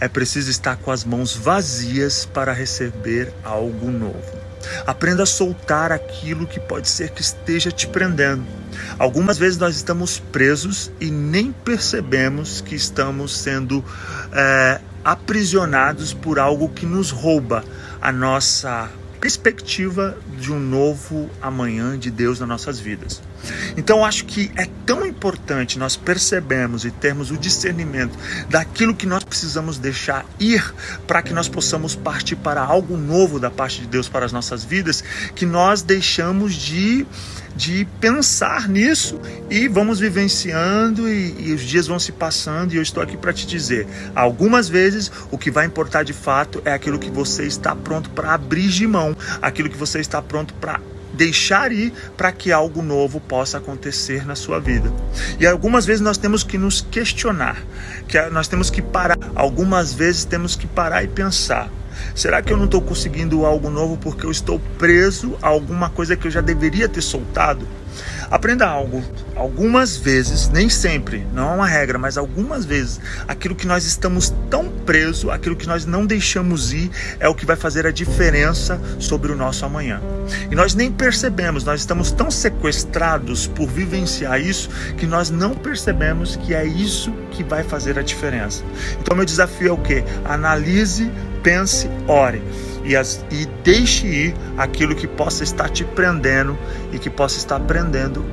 é preciso estar com as mãos vazias para receber algo novo. Aprenda a soltar aquilo que pode ser que esteja te prendendo. Algumas vezes nós estamos presos e nem percebemos que estamos sendo é, aprisionados por algo que nos rouba a nossa perspectiva de um novo amanhã de Deus nas nossas vidas. Então acho que é tão importante nós percebermos e termos o discernimento daquilo que nós precisamos deixar ir para que nós possamos partir para algo novo da parte de Deus para as nossas vidas, que nós deixamos de de pensar nisso e vamos vivenciando e, e, os dias vão se passando e eu estou aqui para te dizer, algumas vezes o que vai importar de fato é aquilo que você está pronto para abrir de mão, aquilo que você está pronto para deixar ir para que algo novo possa acontecer na sua vida. E algumas vezes nós temos que nos questionar, que nós temos que parar, algumas vezes temos que parar e pensar. Será que eu não estou conseguindo algo novo porque eu estou preso a alguma coisa que eu já deveria ter soltado? Aprenda algo. Algumas vezes, nem sempre, não é uma regra, mas algumas vezes, aquilo que nós estamos tão presos, aquilo que nós não deixamos ir, é o que vai fazer a diferença sobre o nosso amanhã. E nós nem percebemos, nós estamos tão sequestrados por vivenciar isso que nós não percebemos que é isso que vai fazer a diferença. Então, meu desafio é o que? Analise, pense, ore e, as, e deixe ir aquilo que possa estar te prendendo e que possa estar prendendo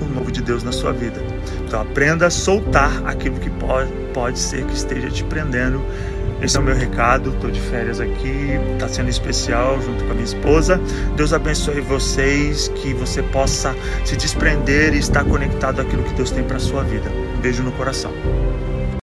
o novo de Deus na sua vida. Então aprenda a soltar aquilo que pode, pode ser que esteja te prendendo. Esse é o meu recado, estou de férias aqui, está sendo especial junto com a minha esposa. Deus abençoe vocês, que você possa se desprender e estar conectado àquilo que Deus tem para sua vida. Um beijo no coração.